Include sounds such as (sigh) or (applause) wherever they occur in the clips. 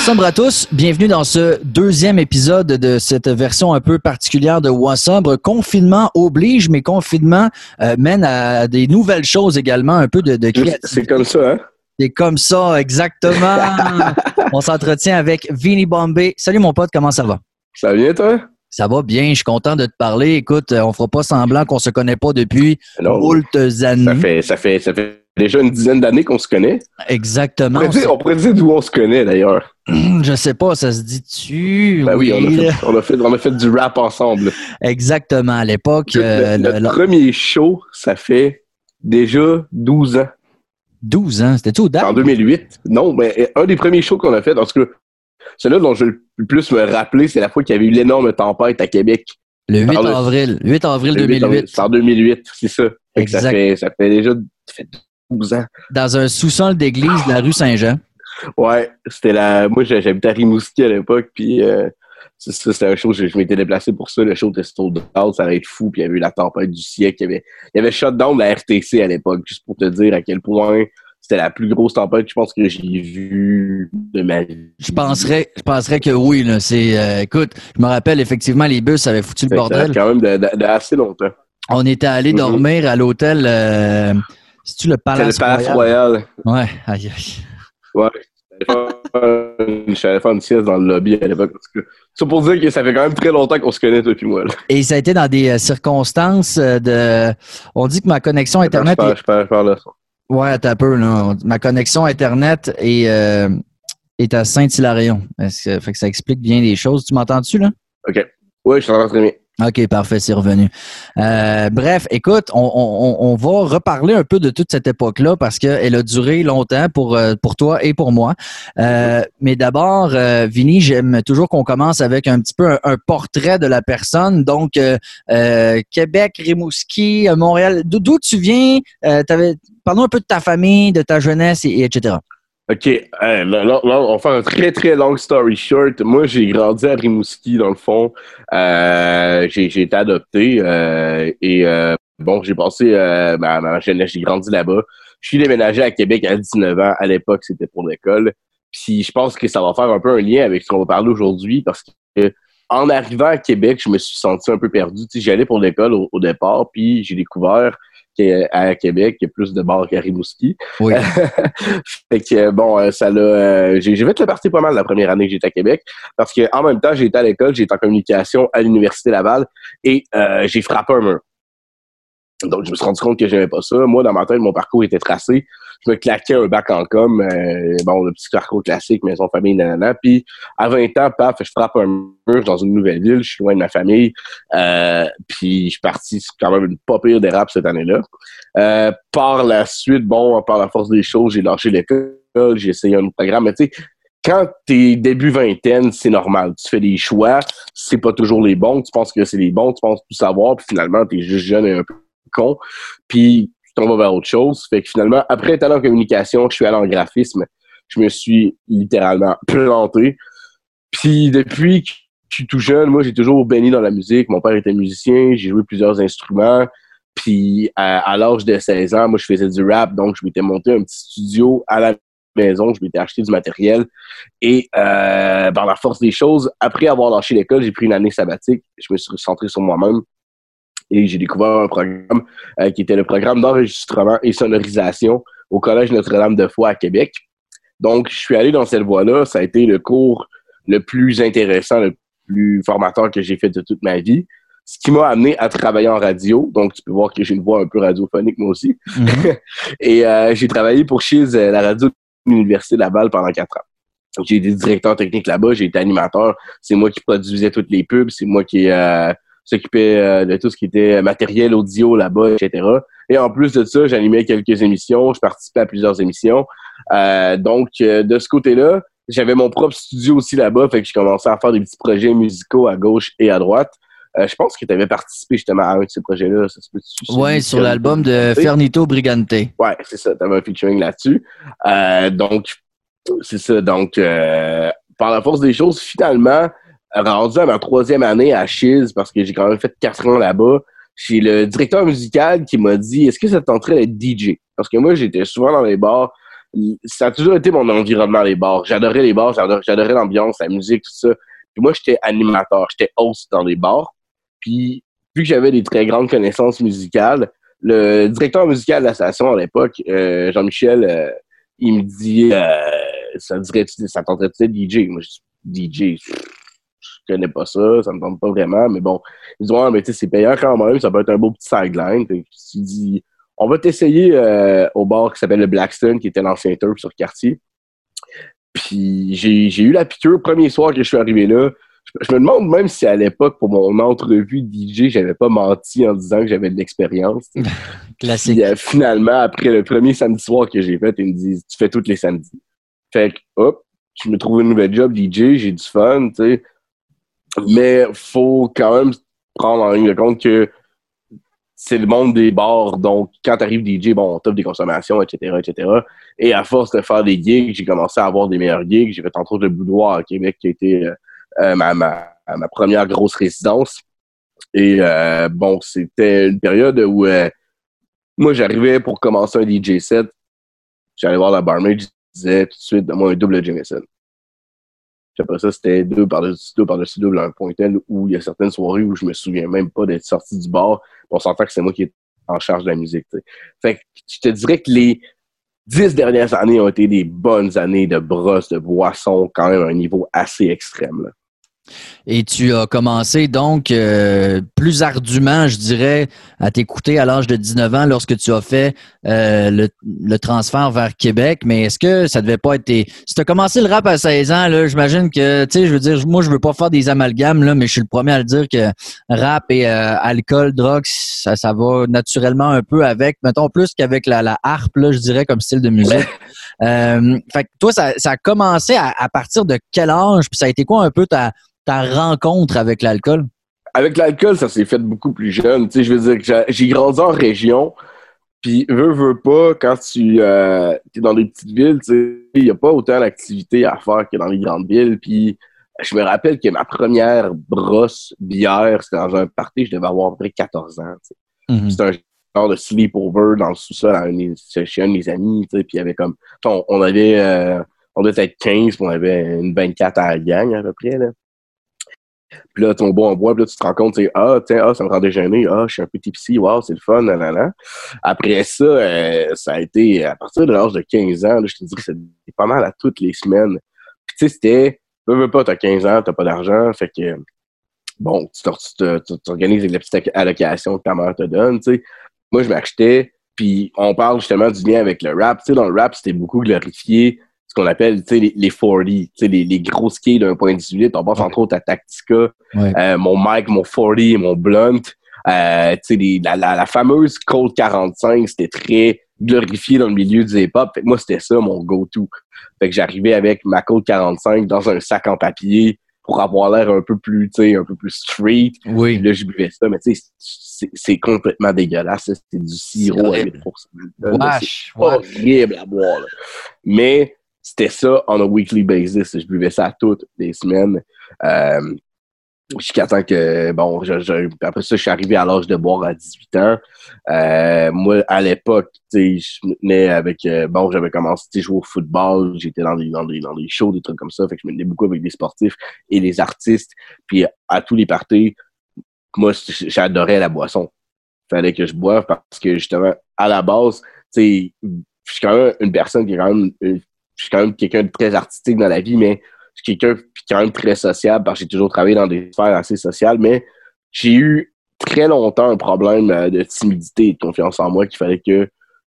Wassobre à tous, bienvenue dans ce deuxième épisode de cette version un peu particulière de Wassobre. Confinement oblige, mais confinement euh, mène à des nouvelles choses également, un peu de, de C'est comme ça, hein? C'est comme ça, exactement. (laughs) On s'entretient avec Vinny Bombay. Salut mon pote, comment ça va? Ça va bien, toi? Ça va bien, je suis content de te parler. Écoute, on fera pas semblant qu'on se connaît pas depuis moult années. Ça fait, ça fait, ça fait déjà une dizaine d'années qu'on se connaît. Exactement. On pourrait dire, d'où on se connaît d'ailleurs. (clears throat) Je sais pas, ça se dit-tu? Ben oui, on, a fait, on, a fait, du rap ensemble. Exactement, à l'époque. Le, euh, premier show, ça fait déjà 12 ans. 12 ans, c'était tout au En 2008. Non, mais un des premiers shows qu'on a fait, parce que celui-là dont je veux le plus me rappeler, c'est la fois qu'il y avait eu l'énorme tempête à Québec. Le 8 avril. 8 avril 2008. C'est en 2008, c'est ça. Ça fait, ça fait déjà ça fait dans un sous-sol d'église de la rue Saint-Jean. Ouais, c'était la. Moi, j'habitais à Rimouski à l'époque, puis euh, c'était un show, je, m'étais déplacé pour ça. Le show était out, ça allait être fou, puis il y avait eu la tempête du siècle. Il y avait, il y avait shutdown de la RTC à l'époque, juste pour te dire à quel point c'était la plus grosse tempête, je pense, que j'ai vue de ma vie. Je penserais, je penserais que oui. Là, c'est, euh, écoute, je me rappelle effectivement, les bus avaient foutu le bordel. quand même de, assez longtemps. On était allé mm-hmm. dormir à l'hôtel. Euh, c'est-tu le Palace, le Palace Royal? Ouais, aïe, aïe. Ouais. Je suis allé faire une sieste dans le lobby à l'époque. C'est pour dire que ça fait quand même très longtemps qu'on se connaît, et moi. Et ça a été dans des euh, circonstances euh, de. On dit que ma connexion Internet. Je, je, parle, je parle, ça. Ouais, t'as peu, là. Ma connexion Internet est, euh, est à Saint-Hilarion. Fait que ça explique bien les choses. Tu m'entends-tu, là? OK. Oui, je t'entends très bien. OK, parfait, c'est revenu. Euh, bref, écoute, on, va reparler un peu de toute cette époque-là parce qu'elle a duré longtemps pour, euh, pour toi et pour moi. Euh, mais d'abord, euh, j'aime toujours qu'on commence avec un petit peu un, portrait de la personne. Donc, Québec, Rimouski, Montréal, d'où tu viens? Parlons un peu de ta famille, de ta jeunesse, et etc. OK. là, on va faire un très, très long story short. Moi, j'ai grandi à Rimouski, dans le fond. Euh, j'ai été adopté euh, et euh, bon, j'ai passé ma, ma, jeunesse, j'ai grandi là-bas. Je suis déménagé à Québec à 19 ans. À l'époque, c'était pour l'école. Puis je pense que ça va faire un peu un lien avec ce qu'on va parler aujourd'hui parce que en arrivant à Québec, je me suis senti un peu perdu. Tu sais, j'allais pour l'école au, départ, puis j'ai découvert à Québec, il y a plus de bars qu'à Rimouski. Oui. (laughs) fait que bon, euh, ça l'a. Euh, j'ai fait le parti pas mal la première année que j'étais à Québec, parce qu'en même temps, j'étais à l'école, j'étais en communication à l'Université Laval et euh, j'ai frappé un mur. Donc, je me suis rendu compte que j'aimais pas ça. Moi, dans ma tête, mon parcours était tracé. Je me claquais un bac en com, euh, bon, le petit parcours classique, maison, famille, nanana. Puis, à 20 ans, paf, je frappe un mur dans une nouvelle ville. Je suis loin de ma famille. Euh, puis, je suis parti quand même une pas pire rap cette année-là. Euh, par la suite, bon, par la force des choses, j'ai lâché l'école. J'ai essayé un programme. Mais tu sais, quand t'es début vingtaine, c'est normal. Tu fais des choix, c'est pas toujours les bons. Tu penses que c'est les bons, tu penses tout savoir, puis finalement, t'es juste jeune et un peu con, puis tu tombes vers autre chose. Fait que finalement, après être allé en communication, je suis allé en graphisme. Je me suis littéralement planté. Puis depuis que je suis tout jeune, moi, j'ai toujours baigné dans la musique. Mon père était musicien, j'ai joué plusieurs instruments. Puis à, l'âge de 16 ans, moi, je faisais du rap, donc je m'étais monté un petit studio à la maison, je m'étais acheté du matériel. Et euh, par la force des choses, après avoir lâché l'école, j'ai pris une année sabbatique. Je me suis centré sur moi-même et j'ai découvert un programme euh, qui était le programme d'enregistrement et sonorisation au Collège Notre-Dame de Foix à Québec. Donc, je suis allé dans cette voie-là. Ça a été le cours le plus intéressant, le plus formateur que j'ai fait de toute ma vie. Ce qui m'a amené à travailler en radio. Donc, tu peux voir que j'ai une voix un peu radiophonique, moi aussi. Mm-hmm. (laughs) et euh, j'ai travaillé pour chez euh, la radio de l'Université Laval pendant quatre ans. J'ai été directeur technique là-bas, j'ai été animateur. C'est moi qui produisais toutes les pubs, c'est moi qui s'occupait euh, de tout ce qui était matériel audio là-bas, etc. Et en plus de ça, j'animais quelques émissions, je participais à plusieurs émissions. Euh, donc, euh, de ce côté-là, j'avais mon propre studio aussi là-bas, fait que j'ai commencé à faire des petits projets musicaux à gauche et à droite. je pense que tu avais participé justement à un de ces projets-là. Oui, sur l'album de Fernito Brigante. Oui, c'est ça. Tu avais un featuring là-dessus. donc, c'est ça. Donc, par la force des choses, finalement, rendu à ma troisième année à Chiz, parce que j'ai quand même fait quatre ans là-bas, j'ai le directeur musical qui m'a dit Est-ce que ça tenterait DJ Parce que moi, j'étais souvent dans les bars ça a toujours été mon environnement, les bars. J'adorais les bars, j'adorais l'ambiance, la musique, tout ça. Puis moi, j'étais animateur, j'étais host dans les bars. Puis, vu que j'avais des très grandes connaissances musicales, le directeur musical de la station à l'époque, euh, Jean-Michel, euh, il me dit euh, ça ça tenterait de DJ. Moi, je dis DJ, connais pas ça, ça me tente pas vraiment, mais bon. Il dit Ouais, mais tu sais, c'est payant quand même, ça peut être un beau petit sideline. Il dit On va t'essayer au bar qui s'appelle le Blackstone, qui était l'ancien turf sur quartier. Puis j'ai eu la piqûre premier soir que je suis arrivé là je me demande même si à l'époque, pour mon entrevue DJ, j'avais pas menti en disant que j'avais de l'expérience. (laughs) Classique. Euh, finalement, après le premier samedi soir que j'ai fait, ils me disent Tu fais tous les samedis. Fait que, hop, je me trouve une nouvelle job DJ, j'ai du fun, tu sais. Mais faut quand même prendre en ligne de compte que c'est le monde des bars. Donc, quand t'arrives DJ, bon, on t'offre des consommations, etc., etc. Et à force de faire des gigs, j'ai commencé à avoir des meilleurs gigs. J'ai fait entre autres le boudoir à Québec qui a été euh, euh, ma, ma, ma, première grosse résidence. Et euh, bon, c'était une période où moi, j'arrivais pour commencer un DJ set. J'allais voir la barmaid, je disais tout de suite, donne-moi un double Jameson. Puis après ça, c'était deux par-dessus deux par-dessus double un pointel où il y a certaines soirées où je me souviens même pas d'être sorti du bar. On s'entend que c'est moi qui est en charge de la musique. Fait que je te dirais que les dix dernières années ont été des bonnes années de brosse, de boisson, quand même à un niveau assez extrême. Là. Et tu as commencé donc euh, plus ardument, je dirais, à t'écouter à l'âge de 19 ans lorsque tu as fait euh, le, transfert vers Québec. Mais est-ce que ça devait pas être Si tu as commencé le rap à 16 ans, là, j'imagine que, tu sais, je veux dire, moi, je veux pas faire des amalgames, là, mais je suis le premier à le dire que rap et euh, alcool, drogue, ça, ça va naturellement un peu avec, mettons plus qu'avec la, la harpe, là, je dirais, comme style de musique. fait que toi, ça, ça a commencé à, à partir de quel âge? Puis ça a été quoi un peu ta ta rencontre avec l'alcool? Avec l'alcool, ça s'est fait beaucoup plus jeune. Tu sais, je veux dire que j'ai grandi en région, puis veux, veux pas, quand tu euh, es dans des petites villes, il n'y a pas autant d'activités à faire que dans les grandes villes. Puis je me rappelle que ma première brosse bière, c'était dans un party, je devais avoir à peu près 14 ans. Mm-hmm. C'était un genre de sleepover dans le sous-sol chez un de mes amis. Puis il y avait comme. On, avait. Euh, on devait être 15, puis on avait une 24 à la gang à peu près. Là. Puis là, ton bois en bois, puis là, tu te rends compte, c'est Ah, tiens, ah, ça me rend déjeuner, ah, je suis un petit psy, waouh, c'est le fun, là, Après ça, euh, ça a été, à partir de l'âge de 15 ans, je te dirais que c'était pas mal à toutes les semaines. Puis tu sais, c'était, veux, veux pas, t'as 15 ans, t'as pas d'argent, fait que, bon, tu t'organises les petites allocations que ta mère te donne, tu sais. Moi, je m'achetais, puis on parle justement du lien avec le rap. Tu sais, dans le rap, c'était beaucoup glorifié ce qu'on appelle les, les 40, les, les gros skis d'un point 18. On pense entre autres à Tactica, euh, mon mic, mon 40, mon Blunt. Euh, la, la, la, fameuse Colt 45, c'était très glorifié dans le milieu du hip-hop. moi, c'était ça mon go-to. Fait que j'arrivais avec ma Colt 45 dans un sac en papier pour avoir l'air un peu plus, tu sais, un peu plus street. Oui. là, je buvais ça, mais tu sais, c'est complètement dégueulasse. C'est du sirop à 8%. C'est horrible à boire. Mais c'était ça on a weekly basis. Je buvais ça toutes les semaines. Euh, jusqu'à temps que, bon, après ça, je suis arrivé à l'âge de boire à 18 ans. Euh, moi, à l'époque, tu sais, je me tenais avec, euh, bon, j'avais commencé à jouer au football, j'étais dans des, dans, des, dans des shows, des trucs comme ça, fait que je me tenais beaucoup avec des sportifs et les artistes. Puis à tous les parties, moi, j'adorais la boisson. Fallait que je boive parce que, justement, à la base, tu sais, je suis quand même une personne qui est quand même je suis quand même quelqu'un de très artistique dans la vie, mais je suis quelqu'un quand même très sociable parce que j'ai toujours travaillé dans des sphères assez sociales, mais j'ai eu très longtemps un problème euh, de timidité et de confiance en moi qu'il fallait que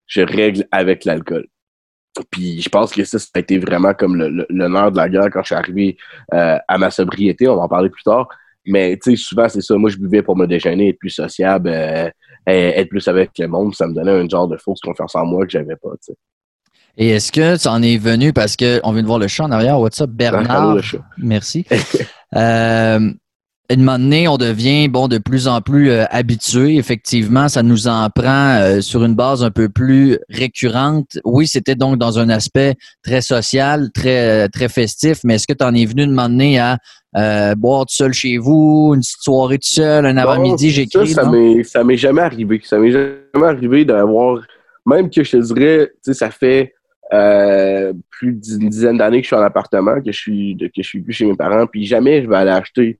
je règle avec l'alcool. Puis je pense que ça, ça a été vraiment comme l'honneur de la guerre quand je suis arrivé euh, à ma sobriété. On va en parler plus tard. Mais tu sais, souvent, c'est ça. Moi, je buvais pour me déjeuner, être plus sociable, euh, être plus avec le monde. Ça me donnait un genre de fausse confiance en moi que j'avais pas. Et est-ce que tu en es venu parce qu'on vient de voir le chat en arrière? What's up, Bernard? Merci. (laughs) euh, une moment donné, on devient bon de plus en plus euh, habitué. Effectivement, ça nous en prend euh, sur une base un peu plus récurrente. Oui, c'était donc dans un aspect très social, très très festif, mais est-ce que tu en es venu de moment donné à euh, boire tout seul chez vous, une petite soirée tout seul, un avant-midi, j'écris? Ça, ça m'est jamais arrivé. Ça m'est jamais arrivé d'avoir, même que je te dirais, tu sais, ça fait euh, plus d'une dizaine d'années que je suis en appartement, que je suis que je suis plus chez mes parents, puis jamais je vais aller acheter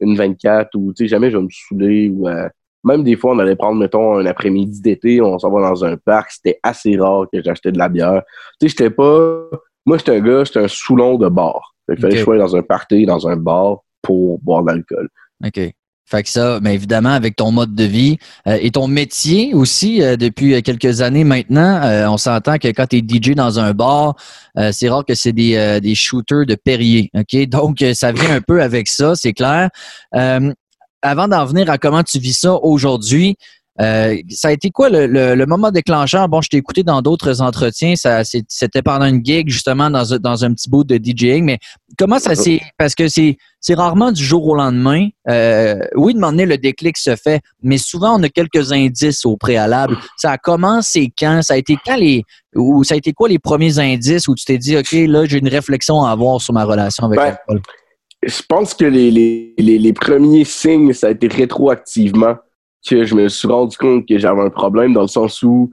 une 24 ou tu sais jamais je vais me saouler ou euh, même des fois on allait prendre mettons un après-midi d'été, on s'en va dans un parc, c'était assez rare que j'achetais de la bière. Tu sais j'étais pas moi j'étais un gars, j'étais un saoulon de bar. Il fallait que je sois dans un party, dans un bar pour boire de l'alcool. OK. Fait que ça, mais évidemment, avec ton mode de vie euh, et ton métier aussi, euh, depuis quelques années maintenant, euh, on s'entend que quand tu es DJ dans un bar, c'est rare que c'est des, des shooters de Perrier. OK? (laughs) Donc, ça vient un peu avec ça, c'est clair. avant d'en venir à comment tu vis ça aujourd'hui, euh, ça a été quoi le, le, moment déclencheur? Bon, je t'ai écouté dans d'autres entretiens. Ça, c'était pendant une gig, justement, dans, dans un petit bout de DJing. Mais comment ça s'est. Parce que c'est, c'est rarement du jour au lendemain. Euh, oui, de donné, le déclic se fait, mais souvent, on a quelques indices au préalable. Ça a commencé quand? Ça a été quand les. Ou ça a été quoi les premiers indices où tu t'es dit, OK, là, j'ai une réflexion à avoir sur ma relation avec ben, Je pense que les, les, les, les premiers signes, ça a été rétroactivement que je me suis rendu compte que j'avais un problème dans le sens où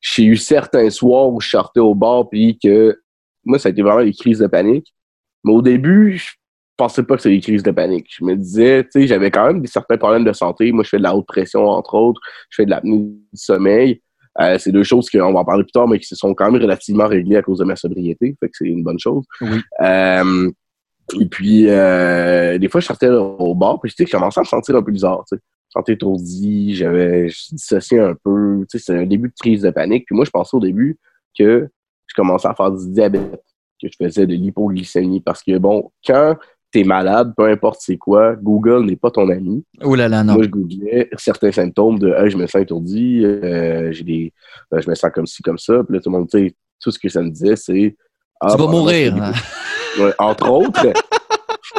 j'ai eu certains soirs où je sortais au bar puis que moi, ça a été vraiment des crises de panique. Mais au début, je pensais pas que c'était des crises de panique. Je me disais, tu sais, j'avais quand même des certains problèmes de santé. Moi, je fais de la haute pression, entre autres. Je fais de l'apnée du sommeil. Euh, c'est deux choses qu'on va en parler plus tard, mais qui se sont quand même relativement réglées à cause de ma sobriété. Fait que c'est une bonne chose. Oui. Euh, et puis, euh, des fois, je sortais au bar, puis je, je commençais à me sentir un peu bizarre. Tu sais sentais étourdi, j'avais dissocié un peu. Tu sais, c'est un début de crise de panique. Puis moi, je pensais au début que je commençais à faire du diabète, que je faisais de l'hypoglycémie. Parce que, bon, quand t'es malade, peu importe c'est quoi, Google n'est pas ton ami. Oh là là, non. Moi, je googlais certains symptômes de je me sens étourdi, euh, j'ai des, euh, je me sens comme ci, comme ça. Puis là, tout le monde, tu sais, tout ce que ça me disait, c'est. Ah, tu vas mourir. Hein. entre autres. (laughs)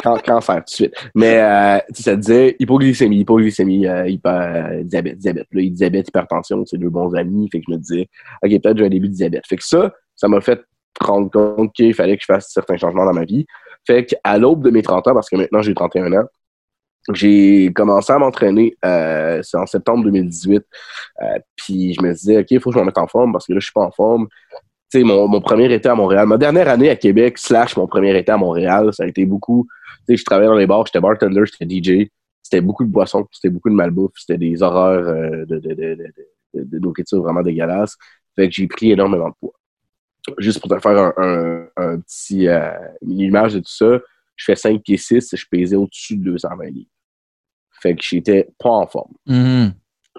cancer tout de suite. Mais euh, ça disait hypoglycémie, hypoglycémie, euh, hyper, diabète, diabète. Là, diabète, hypertension, c'est deux bons amis. Fait que je me disais, OK, peut-être j'ai un début de diabète. Fait que ça, ça m'a fait rendre compte qu'il fallait que je fasse certains changements dans ma vie. Fait qu'à l'aube de mes 30 ans, parce que maintenant j'ai 31 ans, j'ai commencé à m'entraîner, euh, c'est en septembre 2018. Euh, puis je me disais, OK, il faut que je me mette en forme parce que là, je suis pas en forme. Tu sais, mon, mon premier été à Montréal, ma dernière année à Québec, slash mon premier été à Montréal, ça a été beaucoup je travaillais dans les bars, j'étais bartender, j'étais DJ. C'était beaucoup de boissons, c'était beaucoup de malbouffe, c'était des horreurs euh, de, de, de, vraiment dégueulasse. Fait que j'ai pris énormément de poids. Juste pour te faire un, un, petit euh, une image de tout ça, je fais 5 pieds 6, je pesais au-dessus de 220 livres. Fait que j'étais pas en forme. Mm-hmm.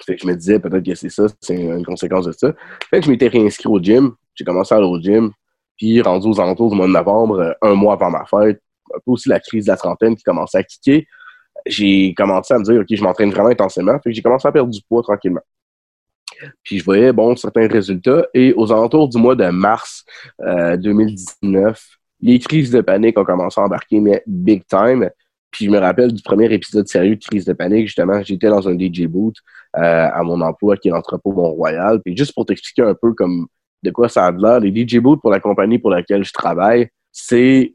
Fait que je me disais peut-être que c'est ça, c'est une conséquence de ça. Fait que je m'étais réinscrit au gym. J'ai commencé à aller au gym. Puis rendu aux alentours du mois de novembre, euh, un mois avant ma fête, un peu aussi la crise de la trentaine qui commençait à kicker, j'ai commencé à me dire, OK, je m'entraîne vraiment intensément. Fait que j'ai commencé à perdre du poids tranquillement. Puis je voyais, bon, certains résultats. Et aux alentours du mois de mars 2019, euh, les crises de panique ont commencé à embarquer, mais big time. Puis je me rappelle du premier épisode sérieux de crise de panique, justement, j'étais dans un DJ boot euh, à mon emploi qui est l'entrepôt Mont-Royal. Puis juste pour t'expliquer un peu comme de quoi ça a l'air, les DJ boots pour la compagnie pour laquelle je travaille, c'est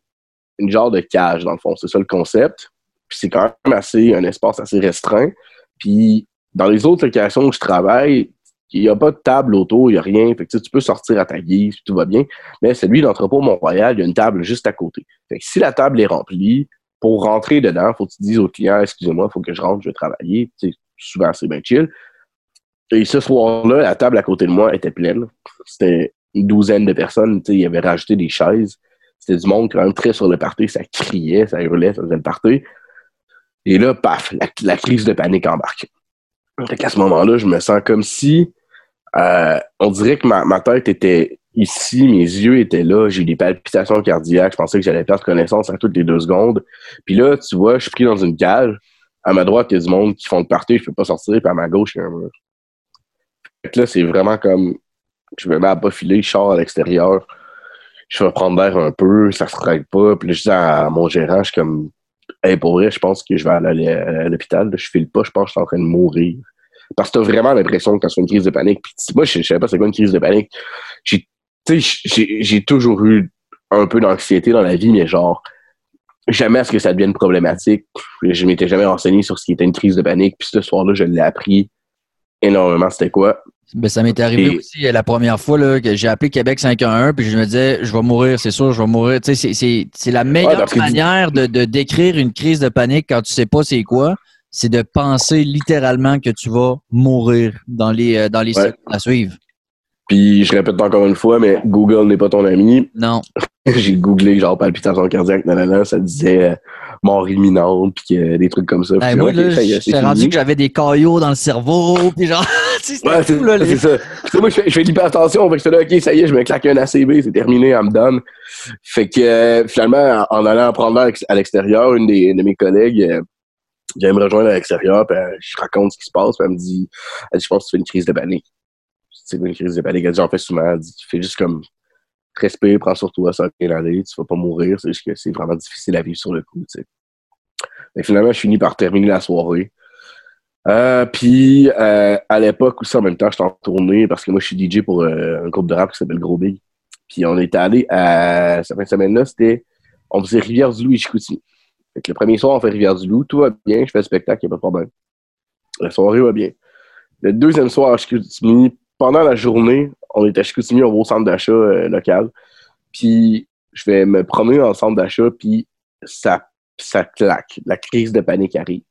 une genre de cage, dans le fond. C'est ça le concept. Puis c'est quand même assez, un espace assez restreint. Puis dans les autres locations où je travaille, il n'y a pas de table autour, il n'y a rien. Tu peux sortir à ta guise, tout va bien. Mais celui d'entrepôt Mont-Royal, il y a une table juste à côté. Fait que si la table est remplie, pour rentrer dedans, faut que tu dises au client, excusez-moi, il faut que je rentre, je vais travailler. souvent, c'est bien chill. Et ce soir-là, la table à côté de moi était pleine. C'était une douzaine de personnes. Il y avait rajouté des chaises. C'était du monde quand même très sur le party, ça criait, ça hurlait, ça faisait le party. Et là, paf, la, crise de panique embarque. Fait qu'à ce moment-là, je me sens comme si euh, on dirait que ma, tête était ici, mes yeux étaient là, j'ai des palpitations cardiaques, je pensais que j'allais perdre connaissance à toutes les deux secondes. Puis là, tu vois, je suis pris dans une cage. À ma droite, il y a du monde qui font le party, je peux pas sortir, puis à ma gauche, il y a un mur. Fait que là, c'est vraiment comme je me mets à pas filer, je sors à l'extérieur je vais prendre l'air un peu, ça se règle pas. Puis là, je dis à mon gérant, je suis comme, hey, vrai, je pense que je vais aller à l'hôpital. Je file pas, je pense que je suis en train de mourir. Parce que t'as vraiment l'impression que quand c'est une crise de panique. Puis moi, je, je savais pas c'est quoi une crise de panique. J'ai, j'ai toujours eu un peu d'anxiété dans la vie, mais genre, jamais à ce que ça devienne problématique. Je m'étais jamais renseigné sur ce qui était une crise de panique. Puis ce soir-là, je l'ai appris énormément c'était quoi. Ben, ça m'est arrivé aussi la première fois là, que j'ai appelé Québec 511 puis je me disais, je vais mourir, c'est sûr, je vais mourir. Tu sais, c'est la meilleure manière de, de, décrire une crise de panique quand tu sais pas c'est quoi, c'est de penser littéralement que tu vas mourir dans les, euh, dans les secondes à suivre. Puis je répète encore une fois, mais Google n'est pas ton ami. Non. (laughs) j'ai googlé genre palpitation cardiaque, nanana, ça disait euh, mort imminente, puis des trucs comme ça. Ben, moi, là, j'ai rendu que j'avais des caillots dans le cerveau, (laughs) puis genre, (laughs) ouais, c'est là. C'est ça. moi, je fais, je fais l'hypertension, fait que là, OK, ça y est, je me claque un ACB, c'est terminé, elle me donne. Fait que euh, finalement, en, allant prendre l'air à l'extérieur, une des, de mes collègues euh, vient me rejoindre à l'extérieur, puis je raconte ce qui se passe, puis elle me dit, elle dit, je pense que tu fais une crise de panique c'est une crise de panique. Elle dit, j'en fais souvent. Elle dit, tu fais juste comme respire, prends sur toi, ça va bien aller, tu vas pas mourir. C'est juste que c'est vraiment difficile à vivre sur le coup, tu sais. Mais finalement, je finis par terminer la soirée. Euh, puis euh, à l'époque aussi, en même temps, j'étais en tournée parce que moi, je suis DJ pour euh, un groupe de rap qui s'appelle Gros Big. Puis on est allé à cette fin de semaine-là, c'était on faisait Rivière-du-Loup et Chicoutimi. Fait que le premier soir, on fait Rivière-du-Loup, tout va bien, je fais le spectacle, il n'y a pas de problème. La soirée va bien. Le deuxième soir à Chicoutimi, pendant la journée, on était à Chicoutimi, au centre d'achat euh, local. Puis je vais me promener dans le centre d'achat, puis ça, ça claque. La crise de panique arrive.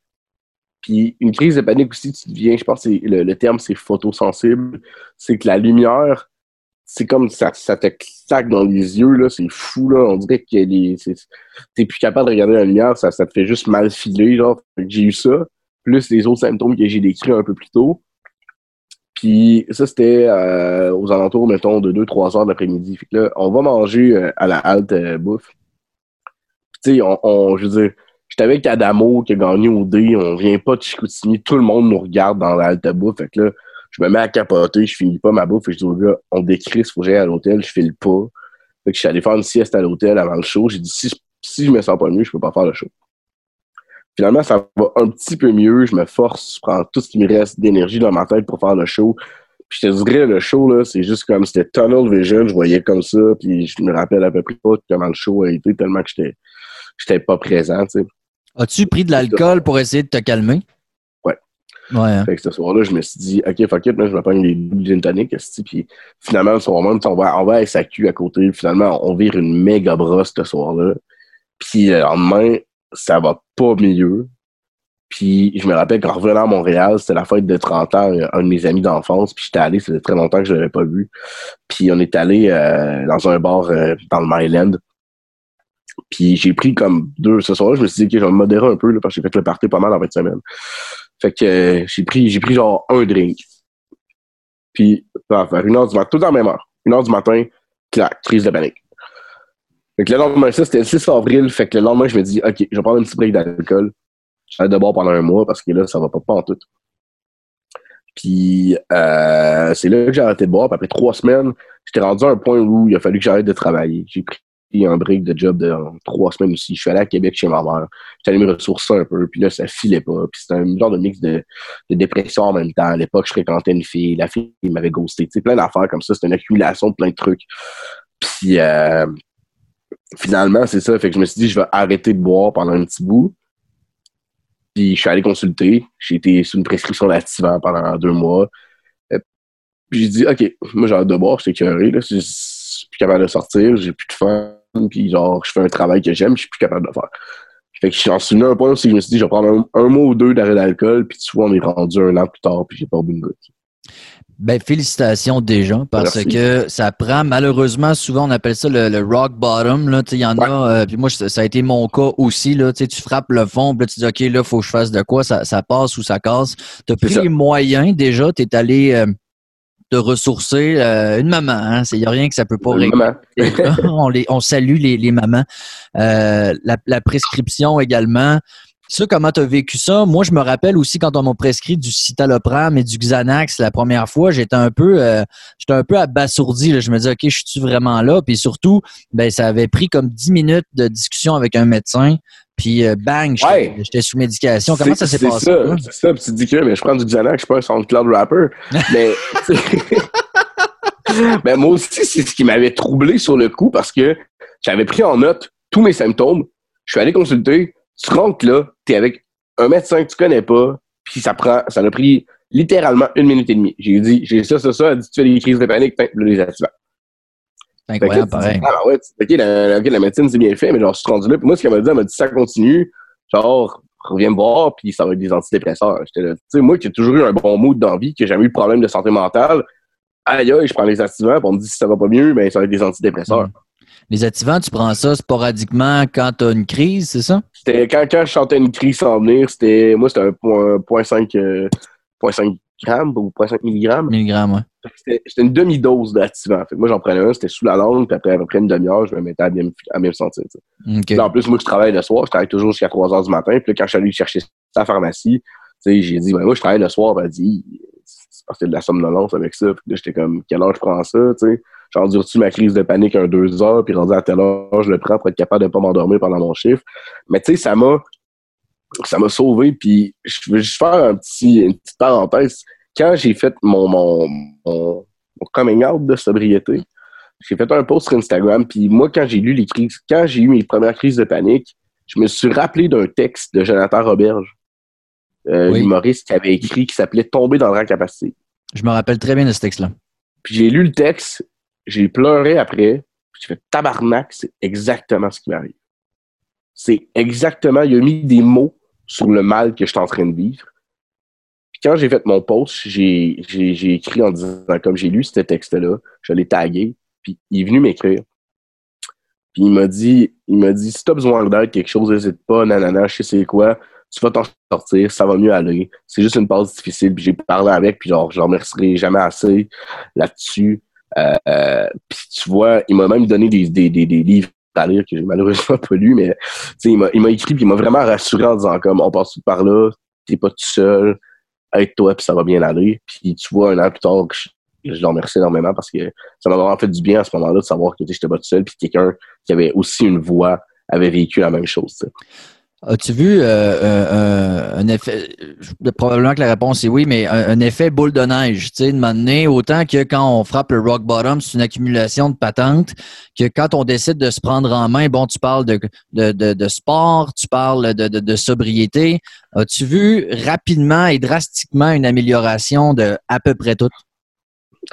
Puis une crise de panique aussi, tu deviens, je pense que le, le terme c'est photosensible. C'est que la lumière, c'est comme ça, ça te claque dans les yeux, là, c'est fou, là. On dirait que t'es plus capable de regarder la lumière, ça, ça te fait juste mal filer. J'ai eu ça, plus les autres symptômes que j'ai décrits un peu plus tôt. Puis ça, c'était euh, aux alentours, mettons, de 2-3 heures d'après-midi. Fait que là, on va manger euh, à la halte euh, bouffe. Tu sais, on, on, je veux dire, j'étais avec Adamo qui a gagné au dé, on vient pas de Chicoutimi, tout le monde nous regarde dans la halte bouffe. Fait que là, je me mets à capoter, je finis pas ma bouffe, et je dis au gars, on décrit, faut que à l'hôtel, je file pas. Fait que je suis allé faire une sieste à l'hôtel avant le show. J'ai dit, si, si je me sens pas mieux, je peux pas faire le show. Finalement, ça va un petit peu mieux. Je me force, je prends tout ce qui me reste d'énergie dans ma tête pour faire le show. Puis je te dirais, le show, là, c'est juste comme c'était tunnel vision, je voyais comme ça, puis je me rappelle à peu près pas comment le show a été, tellement que j'étais j'étais pas présent, tu sais. As-tu pris de l'alcool pour essayer de te calmer? Ouais. Ouais. Hein. Fait que ce soir-là, je me suis dit, OK, fuck it, là, je vais prendre des gin tonic, puis finalement, le soir même, on va, on va à SAQ à côté, finalement, on vire une méga brosse ce soir-là. Puis le lendemain, ça va pas mieux. Puis je me rappelle qu'en revenant à Montréal, c'était la fête de 30 ans, un de mes amis d'enfance, puis j'étais allé, faisait très longtemps que je l'avais pas vu. Puis on est allé euh, dans un bar euh, dans le Myland. Puis j'ai pris comme deux ce soir-là, je me suis dit que je vais me modérer un peu parce que j'ai fait le party pas mal en 20 semaines. Fait que euh, j'ai pris j'ai pris genre un drink. Puis vers une heure du matin, tout dans la même heure. Une heure du matin, clac, crise de panique. Fait que le lendemain, ça, c'était le 6 avril. Fait que le lendemain, je me dis, OK, je vais prendre un petit break d'alcool. J'arrête de boire pendant un mois parce que là, ça va pas, pas en tout. Puis euh, c'est là que j'ai arrêté de boire. Puis après trois semaines, j'étais rendu à un point où il a fallu que j'arrête de travailler. J'ai pris un break de job de trois semaines aussi. Je suis allé à Québec chez ma mère. J'étais allé me ressourcer un peu. Puis là, ça filait pas. Puis c'était un genre de mix de, dépression en même temps. À l'époque, je fréquentais une fille. La fille m'avait ghosté. Tu sais, plein d'affaires comme ça. C'était une accumulation de plein de trucs. Puis euh, finalement, c'est ça. Fait que je me suis dit, je vais arrêter de boire pendant un petit bout. Puis je suis allé consulter. J'ai été sous une prescription d'activant pendant deux mois. Euh, puis j'ai dit, OK, moi j'ai hâte de boire, j'étais curé. Je suis plus capable de sortir, j'ai plus de faim. Puis genre, je fais un travail que j'aime, je suis plus capable de le faire. Fait que j'en suis venu à un point où je me suis dit, je vais prendre un, mois ou deux d'arrêt d'alcool. Puis tu vois, on est rendu un an plus tard, puis j'ai pas bu une goutte. Ben, félicitations déjà, parce que ça prend, malheureusement, souvent on appelle ça le, rock bottom. Là, il y en a, euh, puis moi, ça a été mon cas aussi. Là, tu frappes le fond, puis tu dis, OK, là, il faut que je fasse de quoi, ça, ça passe ou ça casse. Tu as pris les moyens déjà, tu es allé euh, te ressourcer. Euh, une maman, hein, il n'y a rien que ça peut pas régler. (laughs) on, les, on salue les, les mamans. la, la prescription également. Ça, comment tu as vécu ça? Moi, je me rappelle aussi quand on m'a prescrit du citalopram et du Xanax la première fois, j'étais un peu euh, j'étais un peu abasourdi. Je me disais, OK, je suis vraiment là? Puis surtout, ben, ça avait pris comme 10 minutes de discussion avec un médecin. Puis euh, bang, j'étais sous médication. Comment ça s'est passé? C'est ça, puis tu dis que mais je prends du Xanax, je suis pas un SoundCloud rapper. mais, mais (laughs) moi aussi, c'est ce qui m'avait troublé sur le coup parce que j'avais pris en note tous mes symptômes. Je suis allé consulter tu rentres là, tu es avec un médecin que tu connais pas, puis ça prend, ça a pris littéralement une minute et demie. J'ai dit, j'ai ça, ça, ça, elle dit, tu fais des crises de panique, ben, les activants. Incroyable, pareil. ah, ouais, ok, la, la médecine, c'est bien fait, mais genre, je suis rendu là. Puis moi, ce qu'elle m'a dit, elle m'a dit, ça continue. Genre, reviens me voir, puis ça va être des antidépresseurs. J'étais là. Tu sais, moi qui ai toujours eu un bon mood d'envie, qui n'a jamais eu de problème de santé mentale, aïe, aïe, je prends les activants, puis on me dit si ça va pas mieux, ben ça va être des antidépresseurs. Mm. Les activants, tu prends ça sporadiquement quand tu as une crise, c'est ça? C'était quand, quand je sentais une crise s'en venir, c'était moi c'était un point, point 5, euh, point 5 grammes ou 0.5 milligrammes. Milligrammes, ouais. C'était une demi-dose d'activant. Moi, j'en prenais un, c'était sous la langue, puis après, après une demi-heure, je me mettais à bien, à bien me sentir. Okay. En plus, moi, je travaille le soir, je travaille toujours jusqu'à 3 heures du matin. Puis là, quand je suis allé chercher à la pharmacie, j'ai dit, ben, moi, je travaille le soir. Elle dit, c'est parce que de la somnolence avec ça. Puis là, j'étais comme, quelle heure je prends ça, tu sais? J'endure-tu ma crise de panique un deux heures, puis rendu à telle heure, je le prends pour être capable de pas m'endormir pendant mon chiffre. Mais tu sais, ça m'a, ça m'a sauvé. Puis je veux juste faire un petit, une petite parenthèse quand j'ai fait mon, mon, mon, coming out de sobriété, j'ai fait un post sur Instagram, puis moi, quand j'ai lu les crises, quand j'ai eu mes premières crises de panique, je me suis rappelé d'un texte de Jonathan Roberge, euh, l'humoriste qui avait écrit, qui s'appelait Tomber dans le capacité. Je me rappelle très bien de ce texte-là. Puis j'ai lu le texte, j'ai pleuré après, puis j'ai fait tabarnak, c'est exactement ce qui m'arrive. C'est exactement, il a mis des mots sur le mal que je suis en train de vivre quand j'ai fait mon post, j'ai écrit en disant, comme j'ai lu ce texte-là, je l'ai tagué, puis il est venu m'écrire. Puis il m'a dit, il m'a dit, si t'as besoin d'aide, quelque chose, n'hésite pas, nanana, je sais c'est quoi, tu vas t'en sortir, ça va mieux aller. C'est juste une passe difficile, puis j'ai parlé avec, puis genre, je remercierai jamais assez là-dessus. Euh, euh, puis tu vois, il m'a même donné des, des, des, livres à lire que j'ai malheureusement (laughs) pas lu, mais il m'a écrit, puis il m'a vraiment rassuré en disant comme, on passe par là, t'es pas tout seul, avec toi, puis ça va bien aller. Puis tu vois, un an plus tard, je, je le remercie énormément parce que ça m'a vraiment fait du bien à ce moment-là de savoir que j'étais pas tout seul, puis quelqu'un qui avait aussi une voix avait vécu la même chose. As-tu vu euh, euh, un effet, probablement que la réponse est oui, mais un, effet boule de neige, tu sais, de donné, autant que quand on frappe le rock bottom, c'est une accumulation de patentes, que quand on décide de se prendre en main, bon, tu parles de, de, de, sport, tu parles de, de, sobriété. As-tu vu rapidement et drastiquement une amélioration de à peu près tout?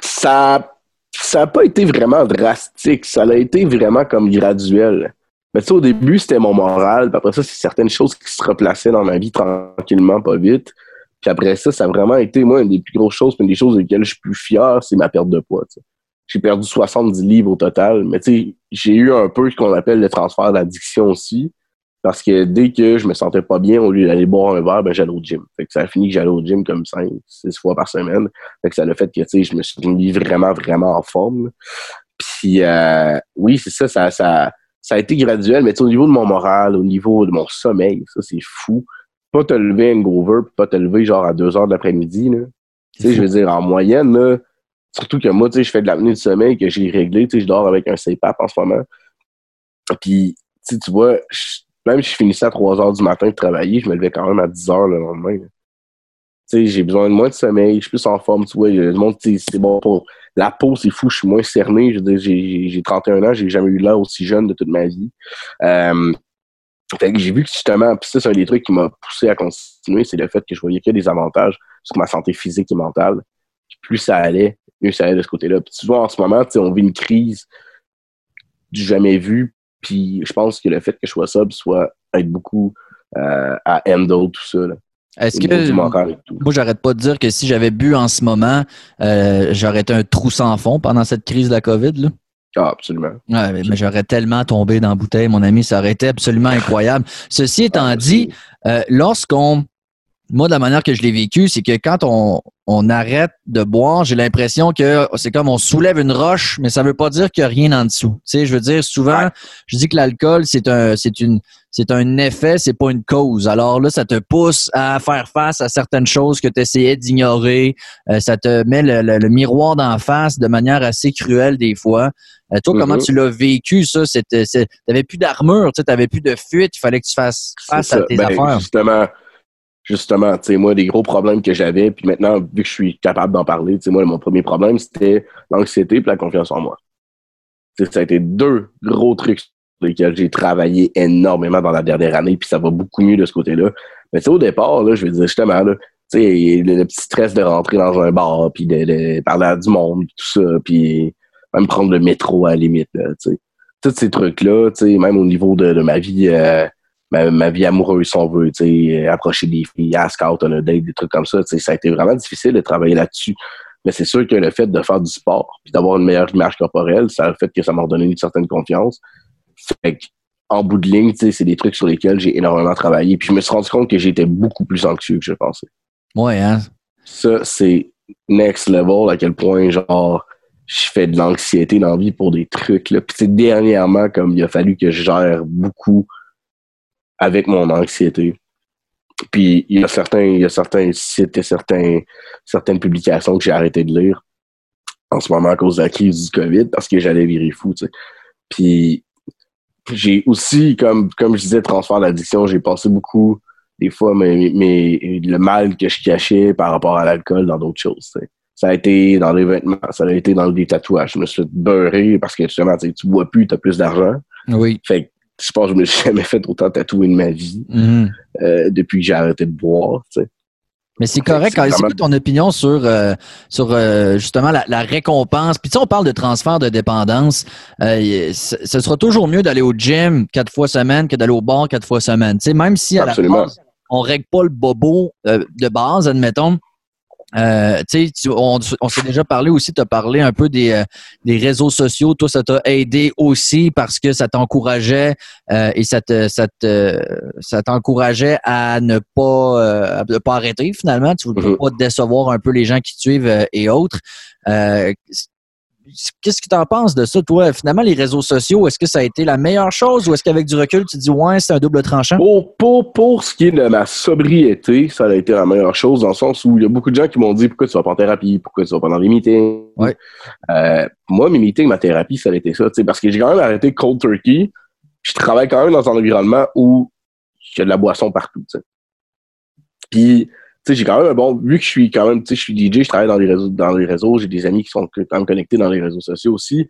Ça ça n'a pas été vraiment drastique, ça a été vraiment comme graduel. Mais tu sais, au début, c'était mon moral. Puis après ça, c'est certaines choses qui se replaçaient dans ma vie tranquillement, pas vite. Puis après ça, ça a vraiment été, moi, une des plus grosses choses, une des choses desquelles je suis plus fier, c'est ma perte de poids. J'ai perdu 70 livres au total. Mais tu sais, j'ai eu un peu ce qu'on appelle le transfert d'addiction aussi. Parce que dès que je me sentais pas bien, au lieu d'aller boire un verre, ben, j'allais au gym. Fait que ça a fini que j'allais au gym comme 5, 6 fois par semaine. Fait que ça a fait que, tu sais, je me suis mis vraiment, vraiment en forme. Puis, euh, oui, c'est ça, ça, ça, ça a été graduel, mais au niveau de mon moral, au niveau de mon sommeil, ça, c'est fou. Pas te lever un hangover, pas te lever genre à 2 heures de l'après-midi, là. Tu sais, je veux dire, en moyenne, là, surtout que moi, tu sais, je fais de l'apnée du sommeil que j'ai réglé, tu sais, je dors avec un CPAP en ce moment. Puis, tu tu vois, même si je finissais à 3 heures du matin de travailler, je me levais quand même à 10 heures le lendemain. Tu sais, j'ai besoin de moins de sommeil, je suis plus en forme, tu vois, le monde, c'est bon pour la peau, c'est fou, je suis moins cerné. J'ai 31 ans, j'ai jamais eu l'air aussi jeune de toute ma vie. Euh, j'ai vu que justement, puis ça, c'est un des trucs qui m'a poussé à continuer, c'est le fait que je voyais a des avantages sur ma santé physique et mentale. plus ça allait, mieux ça allait de ce côté-là. Puis tu vois, en ce moment, on vit une crise du jamais vu. Puis je pense que le fait que je sois sub soit être beaucoup euh, à handle tout ça. Là. Est-ce que moi j'arrête pas de dire que si j'avais bu en ce moment, euh, j'aurais été un trou sans fond pendant cette crise de la COVID là? Ah, absolument. Ouais, mais, j'aurais tellement tombé dans la bouteille, mon ami, ça aurait été absolument (laughs) incroyable. Ceci étant ah, dit, euh, lorsqu'on moi, de la manière que je l'ai vécu, c'est que quand on, on arrête de boire, j'ai l'impression que c'est comme on soulève une roche, mais ça veut pas dire qu'il n'y a rien en dessous. Tu sais, je veux dire, souvent, je dis que l'alcool, c'est un, c'est une, c'est un effet, c'est pas une cause. Alors là, ça te pousse à faire face à certaines choses que tu essayais d'ignorer. Euh, ça te met le, miroir d'en face de manière assez cruelle des fois. Euh, toi, comment mm-hmm. tu l'as vécu, ça? C'était, t'avais plus d'armure, tu n'avais plus de fuite, il fallait que tu fasses face à tes ben, affaires. Justement, justement, tu sais, moi, des gros problèmes que j'avais, puis maintenant, vu que je suis capable d'en parler, tu sais, moi, mon premier problème, c'était l'anxiété et la confiance en moi. sais, ça a été deux gros trucs sur lesquels j'ai travaillé énormément dans la dernière année, puis ça va beaucoup mieux de ce côté-là. Mais tu sais, au départ, là, je vais dire justement, là, tu sais, le, petit stress de rentrer dans un bar, puis de, parler à du monde, tout ça, puis même prendre le métro à la limite, tu sais. Tous ces trucs-là, tu sais, même au niveau de, ma vie, euh, ma, vie amoureuse, si on veut, tu sais, approcher des filles, à scout, on a date, des trucs comme ça, tu sais, ça a été vraiment difficile de travailler là-dessus. Mais c'est sûr que le fait de faire du sport, puis d'avoir une meilleure image corporelle, ça a le fait que ça m'a redonné une certaine confiance. Fait en bout de ligne, c'est des trucs sur lesquels j'ai énormément travaillé. Puis je me suis rendu compte que j'étais beaucoup plus anxieux que je pensais. Ouais, hein? Ça, c'est next level, à quel point, genre, je fais de l'anxiété dans la vie pour des trucs. Là. Puis c'est dernièrement, comme il a fallu que je gère beaucoup avec mon anxiété. Puis il y a certains, il y a certains sites et certains, certaines publications que j'ai arrêté de lire en ce moment à cause de la crise du COVID parce que j'allais virer fou. Tu sais. Puis j'ai aussi, comme, comme je disais, transfert d'addiction, j'ai passé beaucoup, des fois, mais, mais le mal que je cachais par rapport à l'alcool dans d'autres choses. Ça a été dans les vêtements, ça a été dans des tatouages. Je me suis beurré parce que justement, tu bois plus, tu as plus d'argent. Oui. Fait que je pense que je me suis jamais fait autant tatouer de ma vie mm-hmm. euh, depuis que j'ai arrêté de boire. Mais c'est correct. C'est quoi ton opinion sur, euh, sur euh, justement la, récompense? Puis tu sais, on parle de transfert de dépendance. Euh, ce sera toujours mieux d'aller au gym quatre fois semaine que d'aller au bar quatre fois semaine. Tu sais, même si à la base, on règle pas le bobo de base, admettons, euh, tu sais, on, s'est déjà parlé aussi, tu as parlé un peu des, euh, des réseaux sociaux. Toi, ça t'a aidé aussi parce que ça t'encourageait euh, et ça te, ça te, ça t'encourageait à ne pas, à ne pas arrêter finalement. Tu ne voulais pas décevoir un peu les gens qui te suivent et autres. Qu'est-ce que tu en penses de ça, toi? Finalement, les réseaux sociaux, est-ce que ça a été la meilleure chose ou est-ce qu'avec du recul, tu te dis, ouais, c'est un double tranchant? Pour, pour, ce qui est de ma sobriété, ça a été la meilleure chose dans le sens où il y a beaucoup de gens qui m'ont dit, pourquoi tu vas pas en thérapie? Pourquoi tu vas pas dans les meetings? Ouais. Euh, moi, mes meetings, ma thérapie, ça a été ça, parce que j'ai quand même arrêté cold turkey. Je travaille quand même dans un environnement où il y a de la boisson partout. Puis, sais, j'ai quand même un bon, vu que je suis quand même, tu sais, je suis DJ, je travaille dans les réseaux, dans les réseaux, j'ai des amis qui sont quand même connectés dans les réseaux sociaux aussi.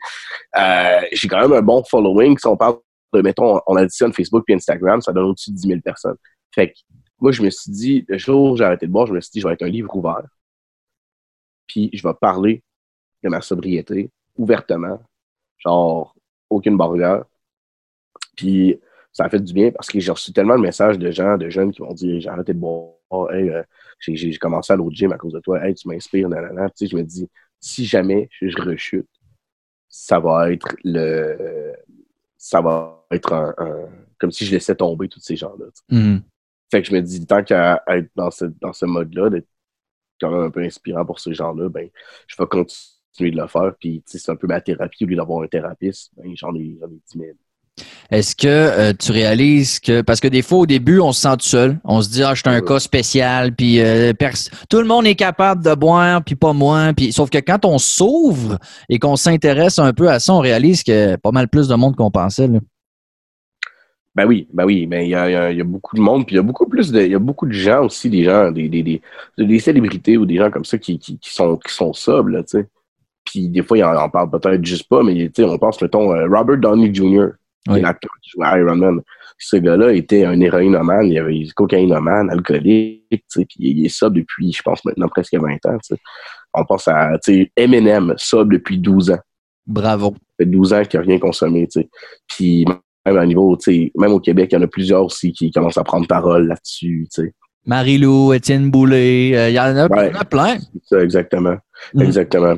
Euh, j'ai quand même un bon following. Si on parle de, mettons, on additionne Facebook puis Instagram, ça donne au-dessus de 10 000 personnes. Fait que, moi, je me suis dit, le jour où j'ai arrêté de boire, je me suis dit, je vais être un livre ouvert. Puis, je vais parler de ma sobriété ouvertement. Genre, aucune barrière. Puis, ça a fait du bien parce que j'ai reçu tellement de messages de gens, de jeunes qui m'ont dit j'ai arrêté de boire, euh, j'ai commencé à l'autre gym à cause de toi, hey, tu m'inspires, nanana. Tu sais, je me dis, si jamais je rechute, ça va être le. Ça va être un, comme si je laissais tomber tous ces gens-là. Mm-hmm. Fait que je me dis, tant qu'à être dans ce, dans ce mode-là, d'être quand même un peu inspirant pour ces gens-là, ben, je vais continuer de le faire. Puis, c'est un peu ma thérapie. Au lieu d'avoir un thérapeute, ben, j'en ai, ai 10 000. Est-ce que euh, tu réalises que parce que des fois au début on se sent tout seul, on se dit ah je suis un cas spécial puis euh, tout le monde est capable de boire puis pas moi puis sauf que quand on s'ouvre et qu'on s'intéresse un peu à ça, on réalise qu'il y a pas mal plus de monde qu'on pensait là. Ben oui, ben oui, mais il y a, beaucoup de monde, puis il y a beaucoup plus de, il y a beaucoup de gens aussi, des gens, des, des, des, célébrités ou des gens comme ça qui, qui, sont qui sont sobres, tu sais. Puis des fois, ils en, parlent peut-être juste pas, mais on pense, mettons, euh, Robert Downey Jr., oui. l'acteur qui jouait Iron Man. Ce gars-là était un héroïnomane, il avait cocaïnomane, alcoolique, puis il est sobre depuis, je pense, maintenant presque 20 ans. On pense à Eminem, sobre depuis 12 ans. Bravo. Ça fait 12 ans qu'il n'a rien consommé. sais. Puis même à niveau, même au Québec, il y en a plusieurs aussi qui commencent à prendre parole là-dessus. Marie-Lou, Étienne Boulay, euh, il y, en a, plein. Ça, exactement. Mm. Exactement.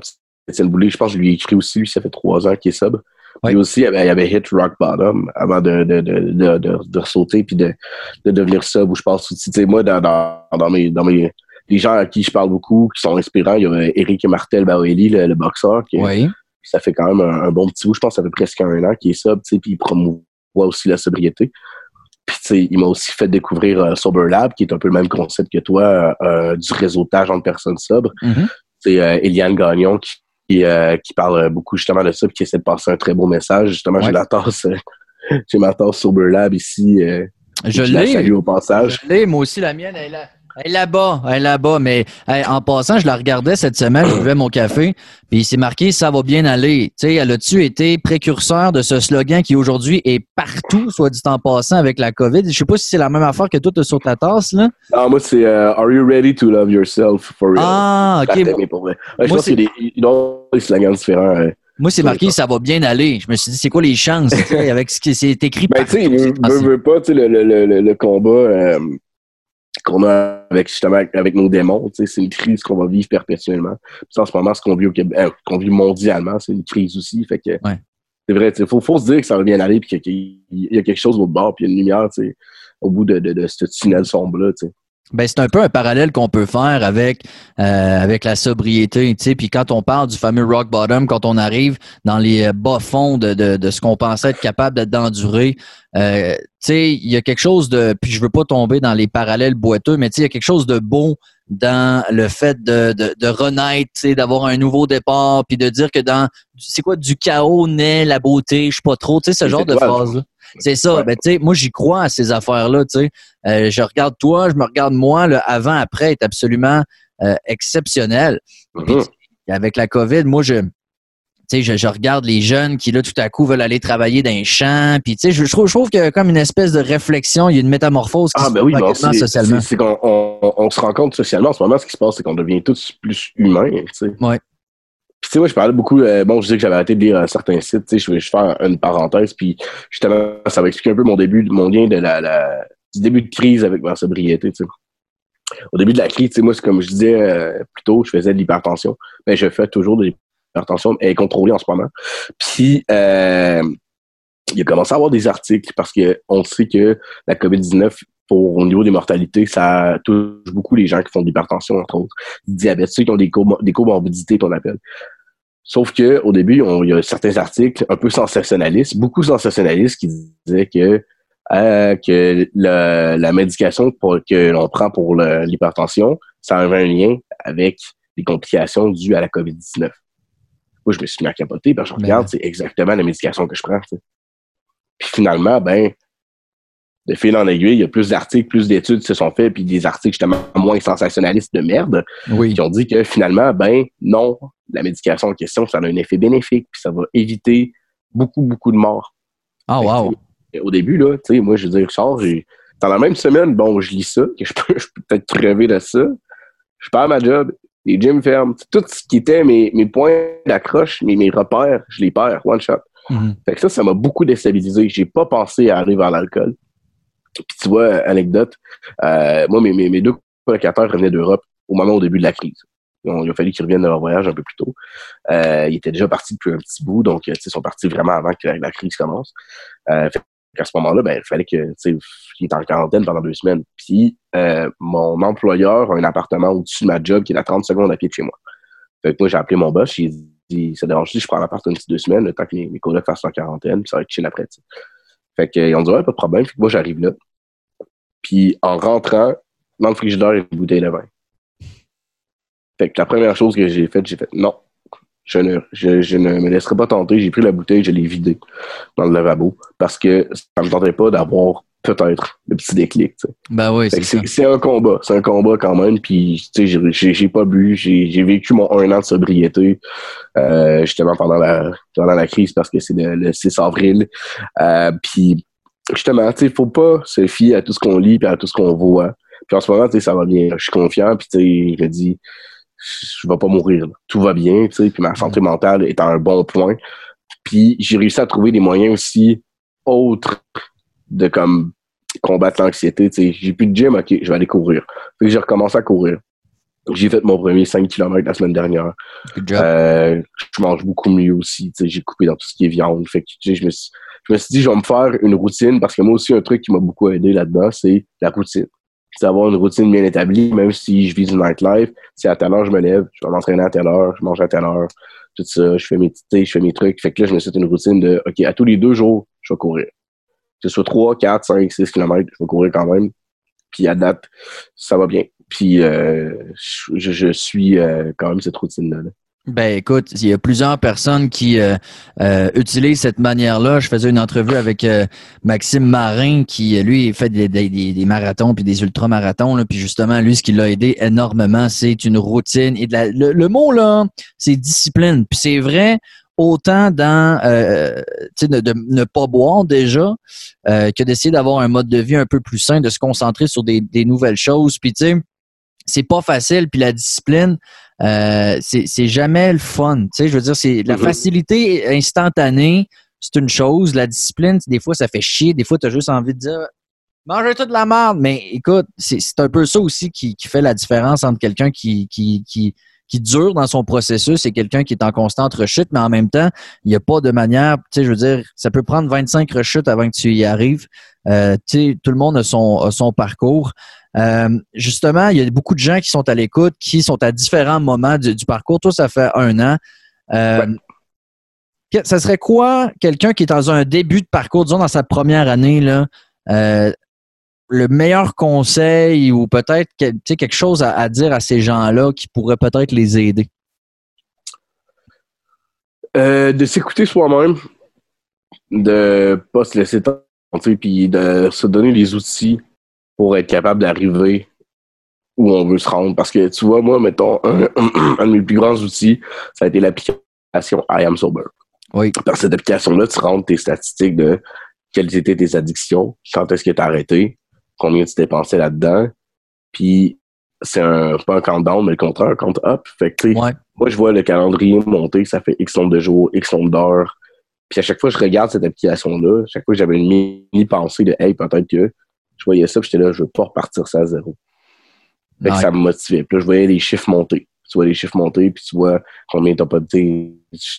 Étienne Boulay, je pense que je lui ai écrit aussi, lui, ça fait trois ans qu'il est sobre. Lui aussi, il avait, avait, hit rock bottom avant de, de, de, de, de sauter puis de, de devenir sub. Où je pense aussi, tu sais, moi, dans, dans, mes, dans mes, les gens à qui je parle beaucoup, qui sont inspirants, il y a Eric Martel Baoeli, le, boxeur, qui oui. ça fait quand même un, bon petit bout. Je pense que ça fait presque un an qu'il est sub, tu sais, puis il promouvoit aussi la sobriété. Puis, tu sais, il m'a aussi fait découvrir euh, Sober Lab, qui est un peu le même concept que toi, euh, du réseautage entre personnes sobres. Mm-hmm. C'est euh, Eliane Gagnon qui qui, euh, qui parle beaucoup justement de ça, et qui essaie de passer un très beau message. Justement, j'ai la tasse, euh, (laughs) j'ai ma tasse Sober Lab ici. Euh, je l'ai. au passage. Je l'ai, moi aussi, la mienne, elle est là. Elle est là-bas, elle est là-bas. Mais en passant, je la regardais cette semaine, je buvais mon café, puis c'est marqué ça va bien aller. Tu sais, elle a-tu été précurseur de ce slogan qui aujourd'hui est partout, soit dit en passant avec la COVID? Je sais pas si c'est la même affaire que toi, tu sur ta tasse, là. Non, moi, c'est euh, Are you ready to love yourself for real? Ah, ok. je pense qu'il y a des, slogans différents. Euh, moi, c'est marqué ça va bien aller. Je me suis dit, c'est quoi les chances avec ce qui est écrit ben, tu sais, veux, veux pas, le, le, le, le combat. Euh, qu'on a avec justement avec nos démons. C'est une crise qu'on va vivre perpétuellement. Puis en ce moment, ce qu'on vit, au Québec, euh, qu'on vit mondialement, c'est une crise aussi. Fait que c'est vrai, il faut, faut, se dire que ça va bien aller puis qu'il y a quelque chose au bord, puis il y a une lumière au bout de, de, de ce tunnel sombre-là. Ben, c'est un peu un parallèle qu'on peut faire avec euh, la sobriété. Puis quand on parle du fameux rock bottom, quand on arrive dans les euh, bas fonds de, ce qu'on pensait être capable d'endurer, euh, il y a quelque chose de. Puis je veux pas tomber dans les parallèles boiteux, mais il y a quelque chose de beau dans le fait de, de, de renaître, d'avoir un nouveau départ, puis de dire que dans c'est quoi du chaos naît la beauté, je sais pas trop, tu sais, ce genre de phrase-là. C'est ça. Ben, tu sais, moi, j'y crois à ces affaires-là. Tu sais, euh, je regarde toi, je me regarde moi. Le avant-après est absolument euh, exceptionnel. Mm-hmm. avec la COVID, moi, je, sais, je, regarde les jeunes qui, là, tout à coup, veulent aller travailler dans un champ. Puis, tu sais, je, trouve, je trouve qu'il y a comme une espèce de réflexion, il y a une métamorphose qui ah, se ben oui, socialement. C'est qu'on on, se rend compte socialement, en ce moment, ce qui se passe, c'est qu'on devient tous plus humains, tu sais. Ouais tu sais, moi, je parlais beaucoup, euh, bon, je disais que j'avais arrêté de lire euh, certains sites, tu sais, je vais faire une parenthèse, puis justement, ça va expliquer un peu mon début, mon lien de la, la du début de crise avec ma sobriété, tu sais. Au début de la crise, moi, c'est comme je disais euh, plus tôt, je faisais de l'hypertension, mais je fais toujours de elle est contrôlée en ce moment. Puis, euh, il a commencé à avoir des articles parce qu'on sait que la COVID-19 pour, au niveau des mortalités, ça touche beaucoup les gens qui font de l'hypertension, entre autres, diabète, ceux qui ont des, des comorbidités qu'on appelle. Sauf que au début, il y a certains articles un peu sensationnalistes, beaucoup sensationnalistes, qui disaient que euh, que la médication que l'on prend pour l'hypertension, ça avait un lien avec les complications dues à la COVID-19. Moi, je me suis mis à capoter, parce que je regarde, c'est exactement la médication que je prends. Puis finalement, ben, de fil en aiguille, il y a plus d'articles, plus d'études qui se sont faits, puis des articles justement moins sensationnalistes de merde, qui ont dit que finalement, ben non, la médication en question, ça a un effet bénéfique, puis ça va éviter beaucoup, beaucoup de morts. Ah, wow! Au début, là, tu sais, moi, je veux dire, Charles, j'ai... dans la même semaine, bon, je lis ça, que je peux, (laughs) peut-être crever de ça. Je perds ma job, les gyms ferment, tout ce qui était mes, mes points d'accroche, mes, mes repères, je les perds, one shot. Mm-hmm. Fait que ça, ça m'a beaucoup déstabilisé. J'ai pas pensé à arriver à l'alcool. Puis tu vois, anecdote, euh, moi, mes, mes, deux colocataires revenaient d'Europe au moment au début de la crise. il a fallu qu'ils reviennent de leur voyage un peu plus tôt. Euh, ils étaient déjà partis depuis un petit bout, donc ils sont partis vraiment avant que la, crise commence. Euh, à ce moment-là, ben, il fallait que qu'il était en quarantaine pendant deux semaines. Puis euh, mon employeur a un appartement au-dessus de ma job qui est à 30 secondes à pied de chez moi. Fait que moi, j'ai appelé mon boss, j'ai dit ça dérange si je prends l'appartement une deux semaines, le temps que mes, collègues fassent en quarantaine, ça va être chill après. Fait qu'ils ont dit, ouais, pas de problème. Fait que moi, j'arrive là. Puis en rentrant, dans le frigidaire, il y a une bouteille de vin. Fait que la première chose que j'ai faite, j'ai fait, non, je ne, je, ne me laisserai pas tenter. J'ai pris la bouteille, je l'ai vidée dans le lavabo parce que ça ne me tentait pas d'avoir peut-être le petit déclic. Ben oui, c'est un combat. C'est un combat quand même. Puis, tu sais, j'ai pas bu. J'ai vécu mon un an de sobriété euh, justement pendant la, pendant la crise parce que c'est le, 6 avril. Euh, puis, justement, tu sais, faut pas se fier à tout ce qu'on lit et à tout ce qu'on voit. Puis en ce moment, tu sais, ça va bien. Je suis confiant. Puis, tu sais, je dis, je vais pas mourir. Tout va bien. Tu sais, puis ma santé mentale est à un bon point. Puis, j'ai réussi à trouver des moyens aussi autres de comme combattre l'anxiété. J'ai plus de gym, ok, je vais aller courir. Fait que j'ai recommencé à courir. J'ai fait mon premier 5 km la semaine dernière. Euh, je mange beaucoup mieux aussi. J'ai coupé dans tout ce qui est viande. Fait que, je, me suis, je me suis dit, je vais me faire une routine parce que moi aussi, un truc qui m'a beaucoup aidé là-dedans, c'est la routine. C'est avoir une routine bien établie, même si je vis une nightlife. Si à telle heure je me lève, je vais m'entraîner à telle heure, je mange à telle heure, tout ça, je fais mes, je fais mes trucs. Fait que là, je me suis une routine de, OK, à tous les deux jours, je vais courir que ce soit 3, 4, 5, 6 km, je vais courir quand même. Puis à date, ça va bien. Puis euh, je, suis euh, quand même cette routine-là. Ben écoute, il y a plusieurs personnes qui euh, euh, utilisent cette manière-là. Je faisais une entrevue avec euh, Maxime Marin qui, lui, fait des, des, des marathons puis des ultramarathons. Puis justement, lui, ce qui l'a aidé énormément, c'est une routine. Et de la, le, mot, là, c'est discipline. Puis c'est vrai autant dans euh, de, de, ne pas boire déjà que d'essayer d'avoir un mode de vie un peu plus sain, de se concentrer sur des, des nouvelles choses. Puis tu sais, c'est pas facile. Puis la discipline, euh, c'est jamais le fun. Tu sais, je veux dire, c'est la mm-hmm. facilité instantanée, c'est une chose. La discipline, des fois, ça fait chier. Des fois, tu as juste envie de dire mangez toute la merde. Mais écoute, c'est un peu ça aussi qui, qui fait la différence entre quelqu'un qui, qui, qui, qui dure dans son processus et quelqu'un qui est en constante rechute, mais en même temps, il n'y a pas de manière, tu sais, je veux dire, ça peut prendre 25 rechutes avant que tu y arrives. Euh, tu sais, tout le monde a son, a son parcours. Euh, justement, il y a beaucoup de gens qui sont à l'écoute, qui sont à différents moments du, parcours. Toi, ça fait un an. Euh, ça serait quoi quelqu'un qui est dans un début de parcours, disons dans sa première année, là, euh, le meilleur conseil ou peut-être quelque chose à, dire à ces gens-là qui pourrait peut-être les aider? de s'écouter soi-même, de pas se laisser tenter, puis de se donner les outils pour être capable d'arriver où on veut se rendre. Parce que tu vois, moi, mettons, un, (clears throat) de mes plus grands outils, ça a été l'application I Am Sober. Oui. Par cette application-là, tu rentres tes statistiques de quelles étaient tes addictions, quand est-ce que tu as arrêté, combien tu dépensais là-dedans. Puis c'est un pas un countdown, mais le contraire, un compte up. Fait que, moi, je vois le calendrier monter, ça fait X nombre de jours, X nombre d'heures. Puis à chaque fois que je regarde cette application-là, chaque fois que j'avais une mini-pensée de Hey, peut-être que je voyais ça, puis j'étais là, je veux pas repartir ça à zéro. Fait que ça me motivait. Puis là, je voyais les chiffres monter. Tu vois les chiffres monter, puis tu vois combien t'as pas de.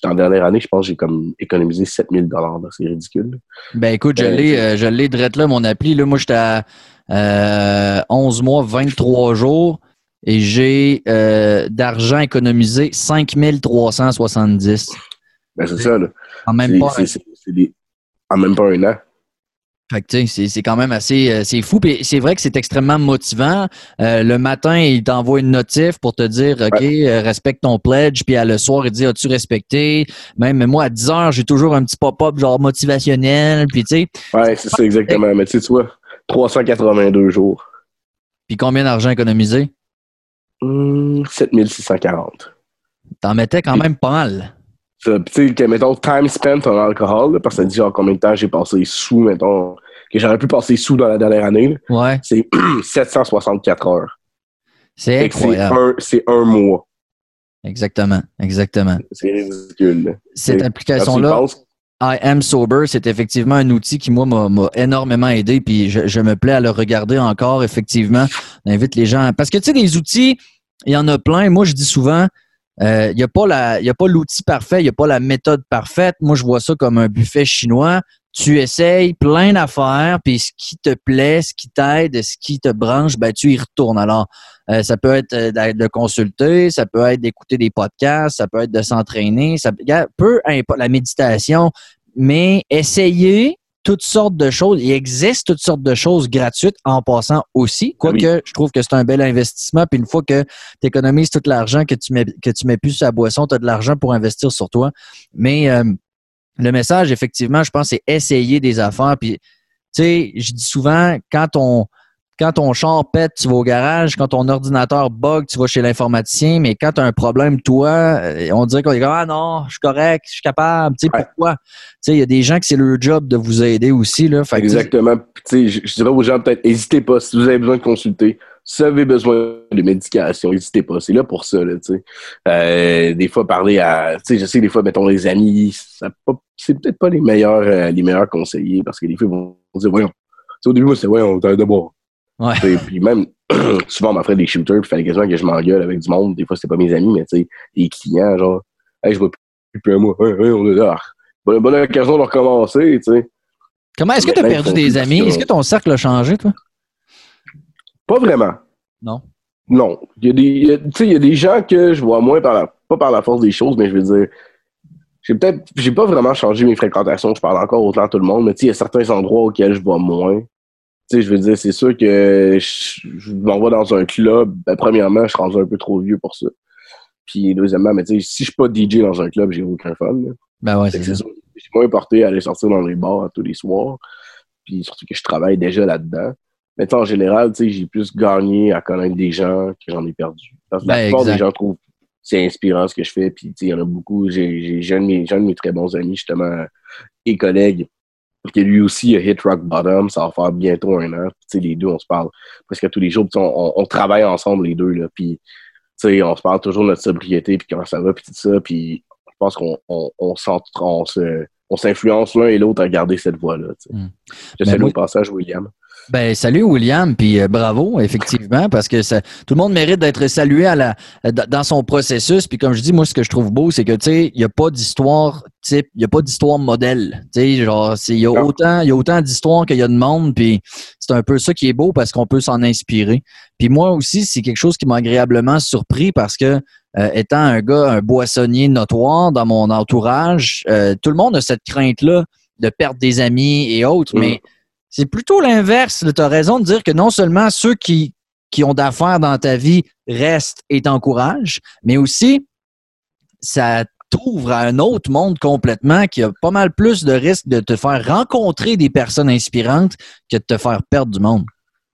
En dernière année, je pense que j'ai comme économisé 7000 dollars. C'est ridicule. Ben écoute, je euh, l'ai, euh, je l'ai là, mon appli. Là, moi, j'étais à euh, 11 mois, 23 jours et j'ai euh, d'argent économisé 5370. Ben c'est ça, là. En même pas. En même pas un an. Fait que c'est quand même assez euh, c'est fou. Puis c'est vrai que c'est extrêmement motivant. Euh, le matin, il t'envoie une notif pour te dire OK, euh, respecte ton pledge. Puis à le soir, il dit As-tu respecté? Même moi, à 10 heures, j'ai toujours un petit pop-up genre motivationnel. Puis tu sais. Ouais, c'est ça exactement. Mais tu vois, 382 jours. Puis combien d'argent économisé? Hum, 7640. T'en mettais quand même pas mal. Tu sais, mettons, time spent en alcool, parce que ça dit genre combien de temps j'ai passé sous, mettons, que j'aurais pu passer sous dans la dernière année. Ouais. C'est (clears throat) 764 heures. C'est incroyable. C'est un, mois. Exactement, exactement. C'est ridicule. Cette application-là, I Am Sober, c'est effectivement un outil qui, moi, m'a énormément aidé, puis je, je, me plais à le regarder encore, effectivement. On invite les gens. Parce que, tu sais, des outils, il y en a plein. Moi, je dis souvent, il euh, n'y a pas l'outil parfait, il n'y a pas la méthode parfaite. Moi, je vois ça comme un buffet chinois. Tu essayes plein d'affaires, puis ce qui te plaît, ce qui t'aide, ce qui te branche, ben tu y retournes. Alors, euh, ça peut être euh, de consulter, ça peut être d'écouter des podcasts, ça peut être de s'entraîner, ça peu importe la méditation, mais essayer toutes sortes de choses. Il existe toutes sortes de choses gratuites en passant aussi. Quoique, je trouve que c'est un bel investissement. Puis une fois que tu économises tout l'argent que tu mets que tu mets plus sur la boisson, tu as de l'argent pour investir sur toi. Mais euh, le message, effectivement, je pense, c'est essayer des affaires. Puis, tu sais, je dis souvent, quand on quand ton char pète, tu vas au garage. Quand ton ordinateur bug, tu vas chez l'informaticien. Mais quand tu as un problème, toi, euh, on dirait qu'on dit Ah non, je suis correct, je suis capable. Tu sais, pourquoi? Tu il y a des gens que c'est leur job de vous aider aussi. Là. Exactement. Tu sais, je, dirais aux gens peut-être, n'hésitez pas. Si vous avez besoin de consulter, si vous avez besoin de médication, n'hésitez pas. C'est là pour ça. Là, euh, des fois, parler à. Tu sais, je sais, des fois, mettons, les amis, c'est peut-être pas les meilleurs, euh, les meilleurs conseillers parce que des fois, ils vont dire Voyons. au début, moi, c'est Voyons, t'as de boire. Ouais. Puis même, (clears throat) souvent, on m'offrait des shooters, puis il fallait quasiment que je m'engueule avec du monde. Des fois, c'était pas mes amis, mais tu sais, des clients, genre, hey, je vois plus, plus un mois. on est là. Bonne, bonne occasion de recommencer, tu sais. Comment est-ce que tu as perdu des amis? Est-ce que ton cercle a changé, toi? Pas vraiment. Non. Non. Il y a des, tu sais, il y a des gens que je vois moins par la, pas par la force des choses, mais je veux dire, j'ai peut-être, j'ai pas vraiment changé mes fréquentations. Je parle encore autant à tout le monde, mais tu sais, il y a certains endroits auxquels je vois moins. Tu sais, je veux dire, c'est sûr que je, je m'envoie dans un club. Ben, premièrement, je suis rendu un peu trop vieux pour ça. Puis deuxièmement, mais tu sais, si je suis pas DJ dans un club, j'ai aucun fun. Ben ouais, c'est ça. Suis moins porté à aller sortir dans les bars tous les soirs. Puis surtout que je travaille déjà là-dedans. Mais en général, tu sais, j'ai plus gagné à connaître des gens que j'en ai perdu. Parce que la Ben, plupart des gens trouvent c'est inspirant ce que je fais. Puis, tu sais, il y en a beaucoup. J'ai j'ai- j'ai un, de mes- j'ai un de mes très bons amis, justement, et collègues, qui lui aussi a hit rock bottom. Ça va faire bientôt un an. Puis, les deux, on se parle presque tous les jours. Puis, on, travaille ensemble, les deux. Là. Puis, on se parle toujours de notre sobriété, puis comment ça va, puis tout ça. Puis, je pense qu'on on, on, s'en- on se- on s'influence l'un et l'autre à garder cette voie-là. Mm. Je Ben, salue moi- au passage William. Ben, salut William, puis euh, bravo, effectivement, parce que ça, tout le monde mérite d'être salué à la, dans son processus. Puis comme je dis, moi, ce que je trouve beau, c'est que, tu sais, il n'y a pas d'histoire type, il n'y a pas d'histoire modèle. Tu sais, genre, c'est- il y a autant, il y a autant d'histoires qu'il y a de monde, puis c'est un peu ça qui est beau parce qu'on peut s'en inspirer. Puis moi aussi, c'est quelque chose qui m'a agréablement surpris parce que, euh, étant un gars, un boissonnier notoire dans mon entourage, euh, tout le monde a cette crainte-là de perdre des amis et autres, Mm. mais c'est plutôt l'inverse. Tu as raison de dire que non seulement ceux qui, ont d'affaires dans ta vie restent et t'encouragent, mais aussi ça t'ouvre à un autre monde complètement qui a pas mal plus de risques de te faire rencontrer des personnes inspirantes que de te faire perdre du monde.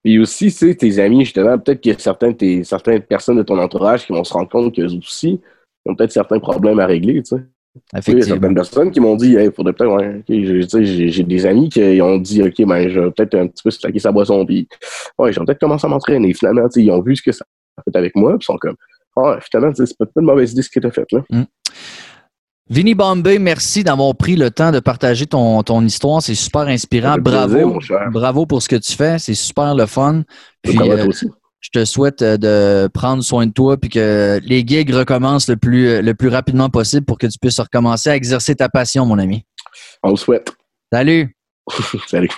Puis aussi, tu sais, tes amis, justement, peut-être qu'il y a certaines personnes de ton entourage qui vont se rendre compte qu'eux aussi ont peut-être certains problèmes à régler, tu sais. Sais, Il y a certaines personnes qui m'ont dit, hey, faudrait peut-être, ouais, j'ai- j'ai j'ai des amis qui ont dit, OK, ben, je vais peut-être un petit peu slacker sa boisson, puis, ouais, je vais peut-être commencer à m'entraîner. Finalement, ils ont vu ce que ça a fait avec moi, puis ils sont comme, ah, finalement, c'est pas une mauvaise idée ce que tu as fait, là. Vinny Bombay, merci d'avoir pris le temps de partager ton, ton histoire. C'est super inspirant. Bravo. plaisir, mon cher. Bravo pour ce que tu fais. C'est super le fun. Puis, euh, toi aussi. Je te souhaite euh, de prendre soin de toi puis que les gigs recommencent le plus, euh, le plus rapidement possible pour que tu puisses recommencer à exercer ta passion, mon ami. On le souhaite. Salut! (laughs) Salut.